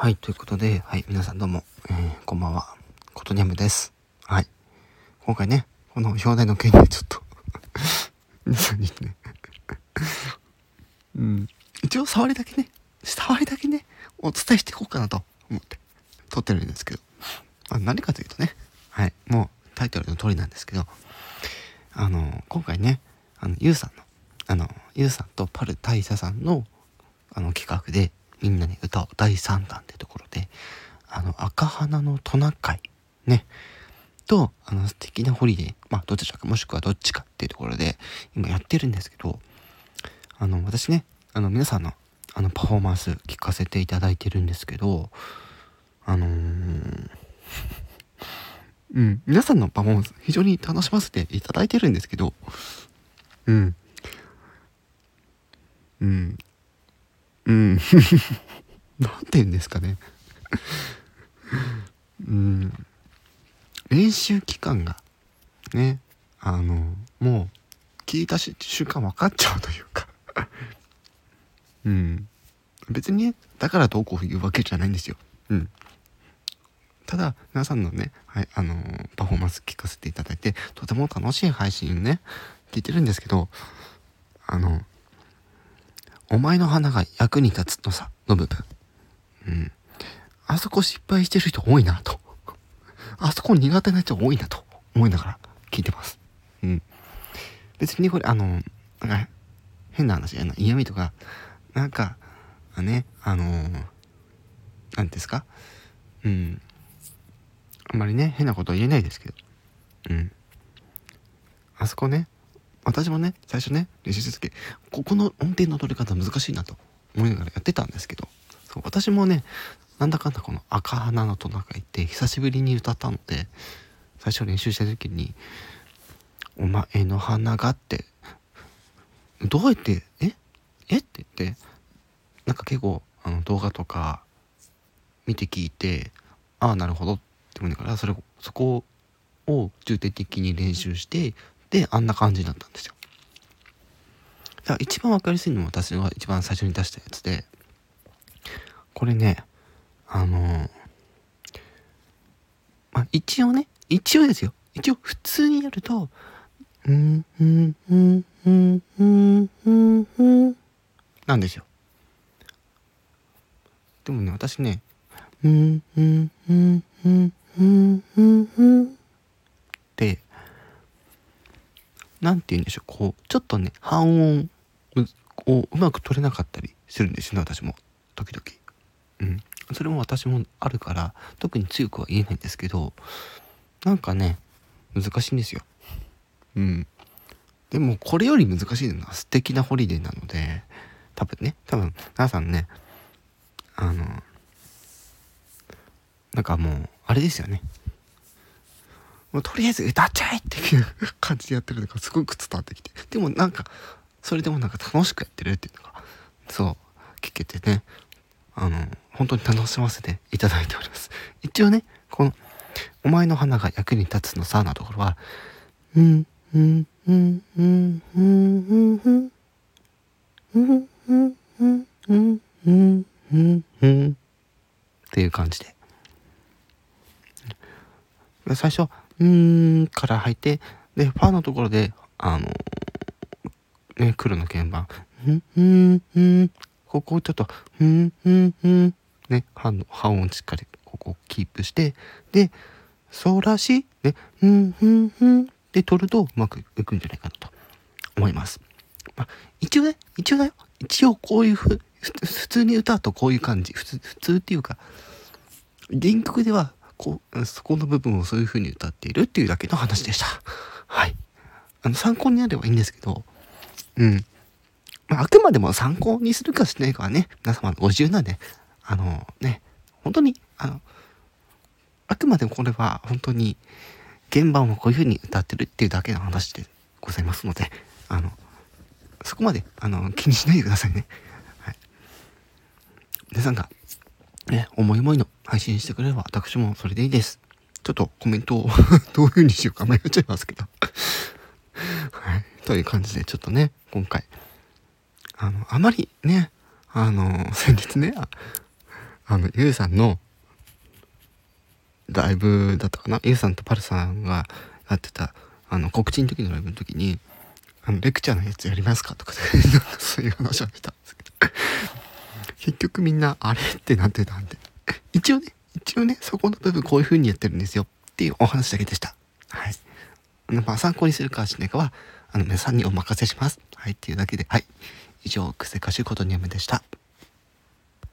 はい、ということで、はい、皆さんどうも、えー、こんばんは、ことにゃむです。はい。今回ね、この表題の件でちょっと 皆さんにねうん、一応触りだけね、触りだけね、お伝えしていこうかなと思って撮ってるんですけど、あ何かというとね、はい、もうタイトルの通りなんですけど、あの、今回ね、あの、ゆうさんの、あの、ゆうさんとパル大佐さんの、あの、企画で、みんなに歌を第3弾ってところで、あの、赤花のトナカイ、ね、と、あの、素敵なホリデー、まあ、どちらか、もしくはどっちかっていうところで、今やってるんですけど、あの、私ね、あの、皆さんの、あの、パフォーマンス聞かせていただいてるんですけど、あのー うん、皆さんのパフォーマンス非常に楽しませていただいてるんですけど、うん。うん。うん。なんて言うんですかね。うん。練習期間が、ね、あの、もう、聞いた瞬間分かっちゃうというか。うん。別にね、だからどうこう言うわけじゃないんですよ。うん。ただ、皆さんのね、はい、あのーパフォーマンス聞かせていただいて、とても楽しい配信ね、聞いてるんですけど、あの、お前の花が役に立つのさ、の部分。うん。あそこ失敗してる人多いなと。あそこ苦手な人多いなと思いながら聞いてます。うん。別にこれ、あの、なんか、変な話やな、嫌味とか、なんか、ね、あの、なんですか？うん。あんまりね、変なこと言えないですけど。うん。あそこね、私もね、最初ね、練習する時ここの音程の取り方難しいなと思いながらやってたんですけど、そう私もね、なんだかんだこの赤花のトナカイって久しぶりに歌ったので、最初練習した時に、お前の花がって、どうやって、え？え？って言って、なんか結構あの動画とか見て聞いて、ああ、なるほどって思いながら、それ、そこを重点的に練習して、で、あんな感じだったんですよ。だから一番わかりやすいのも私が一番最初に出したやつで、これね、あのまあ、一応ね、一応ですよ。一応普通にやると、うん、うん、うん、うん、うん、うん、うん、なんですよ。でもね、私ね、うん、うん、うん、うん、うん、うん、うん、って、なんて言うんでしょう、こう、ちょっとね、半音をうまく取れなかったりするんですよね、私も。時々。うん。それも私もあるから、特に強くは言えないんですけど、なんかね、難しいんですよ。うん。でも、これより難しいのは素敵なホリデーなので、多分ね、多分、皆さんね、あの、なんかもう、あれですよね。もうとりあえず歌っちゃえっていう感じでやってるのがすごく伝わってきて。でもなんか、それでもなんか楽しくやってるっていうのが、そう、聞けてね、あの、本当に楽しませていただいております。一応ね、この、お前の花が役に立つのさ、なところは、うん、うん、うん、うん、うん、うん、うん、うん、うん、うん、うん、うん、うん、うん、っていう感じで。最初、うんから入って、で、ファーのところで、あのね、黒の鍵盤、ん、うん、うん、ここをちょっと、うん、うん、うん、ね、半の、半音しっかり、ここをキープして、で、ソラシ、ね、うん、うん、うん、で取るとうまくいくんじゃないかなと思います。まあ、一応ね、一応だよ。一応こういうふ、ふ普通に歌うとこういう感じ。普通、普通っていうか、原曲では、こ、そこの部分をそういう風に歌っているっていうだけの話でした。はい。あの、参考になればいいんですけど、うん。まあ、あくまでも参考にするかしないかはね、皆様のご自由なんで、あのね、本当に、あの、あくまでもこれは本当に、鍵盤をこういう風に歌ってるっていうだけの話でございますので、あの、そこまで、あの、気にしないでくださいね。はい。皆さんが、ね、思い思いの配信してくれれば私もそれでいいです。ちょっとコメントを どういう風にしようか迷っちゃいますけど。はい。という感じで、ちょっとね、今回、あの、あまりね、あの、先日ね、あの、ゆうさんの、ライブだったかな？ゆうさんとパルさんがやってた、あの、告知の時のライブの時に、あの、レクチャーのやつやりますか？とか、なんかそういう話をしたんですけど、結局みんな、あれ？ってなってたんで、一応ね、一応ね、そこの部分こういう風にやってるんですよっていうお話だけでした。はい。あの、まあ、参考にするかしないかは、あの、皆さんにお任せします。はい、っていうだけで、はい。以上、クセ歌手ことにゃむでした。